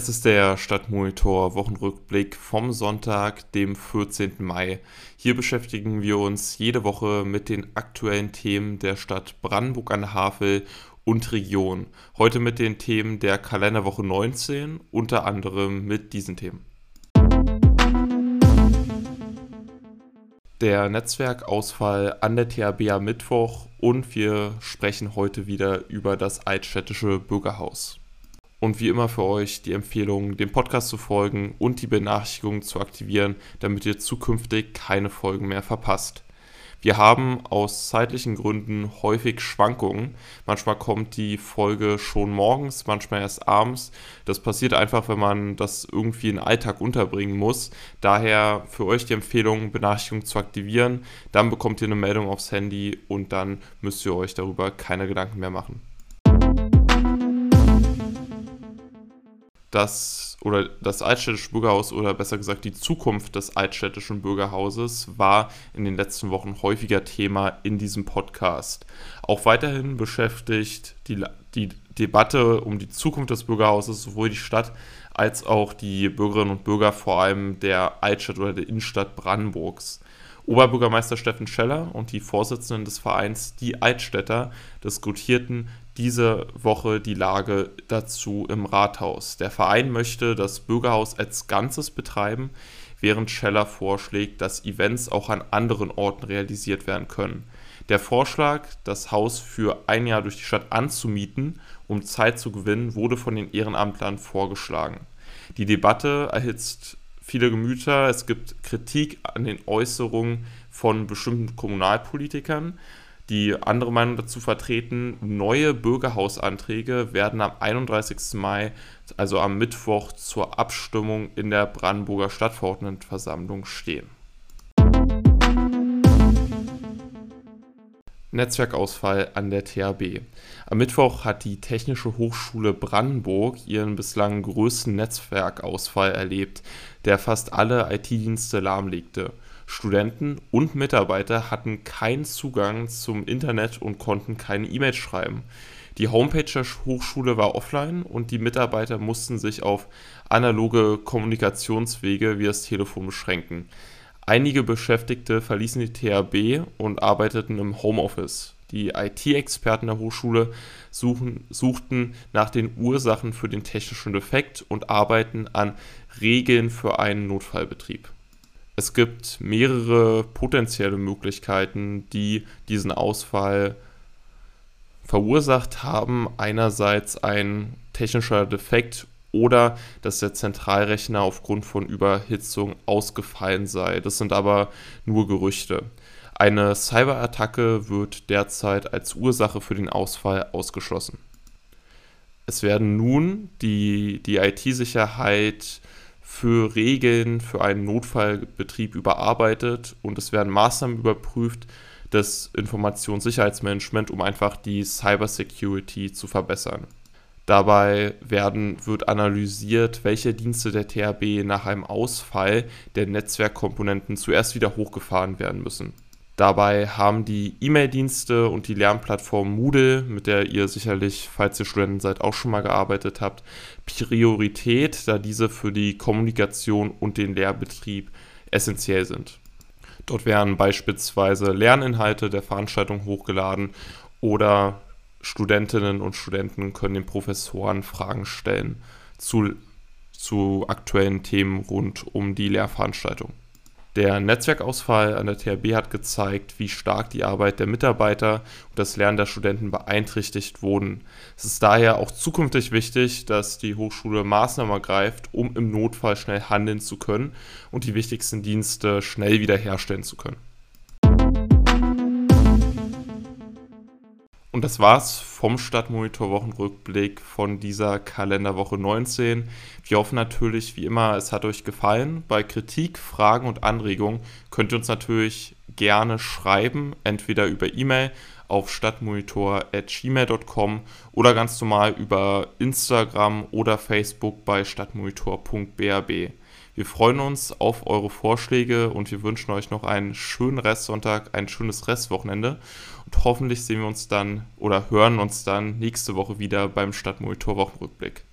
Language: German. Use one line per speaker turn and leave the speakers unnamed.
Es ist der Stadtmonitor Wochenrückblick vom Sonntag, dem 14. Mai. Hier beschäftigen wir uns jede Woche mit den aktuellen Themen der Stadt Brandenburg an der Havel und Region. Heute mit den Themen der Kalenderwoche 19, unter anderem mit diesen Themen. Der Netzwerkausfall an der THB am Mittwoch und wir sprechen heute wieder über das Altstädtische Bürgerhaus. Und wie immer für euch die Empfehlung, dem Podcast zu folgen und die Benachrichtigungen zu aktivieren, damit ihr zukünftig keine Folgen mehr verpasst. Wir haben aus zeitlichen Gründen häufig Schwankungen. Manchmal kommt die Folge schon morgens, manchmal erst abends. Das passiert einfach, wenn man das irgendwie in den Alltag unterbringen muss. Daher für euch die Empfehlung, Benachrichtigungen zu aktivieren. Dann bekommt ihr eine Meldung aufs Handy und dann müsst ihr euch darüber keine Gedanken mehr machen. Das oder das Altstädtische Bürgerhaus oder besser gesagt die Zukunft des Altstädtischen Bürgerhauses war in den letzten Wochen häufiger Thema in diesem Podcast. Auch weiterhin beschäftigt die, die Debatte um die Zukunft des Bürgerhauses sowohl die Stadt als auch die Bürgerinnen und Bürger vor allem der Altstadt oder der Innenstadt Brandenburgs. Oberbürgermeister Steffen Scheller und die Vorsitzenden des Vereins Die Altstädter diskutierten diese Woche die Lage dazu im Rathaus. Der Verein möchte das Bürgerhaus als Ganzes betreiben, während Scheller vorschlägt, dass Events auch an anderen Orten realisiert werden können. Der Vorschlag, das Haus für ein Jahr durch die Stadt anzumieten, um Zeit zu gewinnen, wurde von den Ehrenamtlern vorgeschlagen. Die Debatte erhitzt viele Gemüter. Es gibt Kritik an den Äußerungen von bestimmten Kommunalpolitikern, die andere Meinung dazu vertreten. Neue Bürgerhausanträge werden am 31. Mai, also am Mittwoch, zur Abstimmung in der Brandenburger Stadtverordnetenversammlung stehen. Netzwerkausfall an der THB. Am Mittwoch hat die Technische Hochschule Brandenburg ihren bislang größten Netzwerkausfall erlebt, der fast alle IT-Dienste lahmlegte. Studenten und Mitarbeiter hatten keinen Zugang zum Internet und konnten keine E-Mails schreiben. Die Homepage der Hochschule war offline und die Mitarbeiter mussten sich auf analoge Kommunikationswege wie das Telefon beschränken. Einige Beschäftigte verließen die THB und arbeiteten im Homeoffice. Die IT-Experten der Hochschule suchen, suchten nach den Ursachen für den technischen Defekt und arbeiten an Regeln für einen Notfallbetrieb. Es gibt mehrere potenzielle Möglichkeiten, die diesen Ausfall verursacht haben. Einerseits ein technischer Defekt oder dass der Zentralrechner aufgrund von Überhitzung ausgefallen sei. Das sind aber nur Gerüchte. Eine Cyberattacke wird derzeit als Ursache für den Ausfall ausgeschlossen. Es werden nun die, die IT-Sicherheit für Regeln für einen Notfallbetrieb überarbeitet und es werden Maßnahmen überprüft des Informationssicherheitsmanagement, um einfach die Cybersecurity zu verbessern. Dabei werden, wird analysiert, welche Dienste der THB nach einem Ausfall der Netzwerkkomponenten zuerst wieder hochgefahren werden müssen. Dabei haben die E-Mail-Dienste und die Lernplattform Moodle, mit der ihr sicherlich, falls ihr Studenten seid, auch schon mal gearbeitet habt, Priorität, da diese für die Kommunikation und den Lehrbetrieb essentiell sind. Dort werden beispielsweise Lerninhalte der Veranstaltung hochgeladen oder Studentinnen und Studenten können den Professoren Fragen stellen zu, zu aktuellen Themen rund um die Lehrveranstaltung. Der Netzwerkausfall an der THB hat gezeigt, wie stark die Arbeit der Mitarbeiter und das Lernen der Studenten beeinträchtigt wurden. Es ist daher auch zukünftig wichtig, dass die Hochschule Maßnahmen ergreift, um im Notfall schnell handeln zu können und die wichtigsten Dienste schnell wiederherstellen zu können. Und das war's vom Stadtmonitor Wochenrückblick von dieser Kalenderwoche 19. Wir hoffen natürlich, wie immer, es hat euch gefallen. Bei Kritik, Fragen und Anregungen könnt ihr uns natürlich gerne schreiben, entweder über E-Mail auf stadtmonitor.gmail.com oder ganz normal über Instagram oder Facebook bei stadtmonitor.brb. Wir freuen uns auf eure Vorschläge und wir wünschen euch noch einen schönen Restsonntag, ein schönes Restwochenende und hoffentlich sehen wir uns dann oder hören uns dann nächste Woche wieder beim Stadtmonitor Wochenrückblick.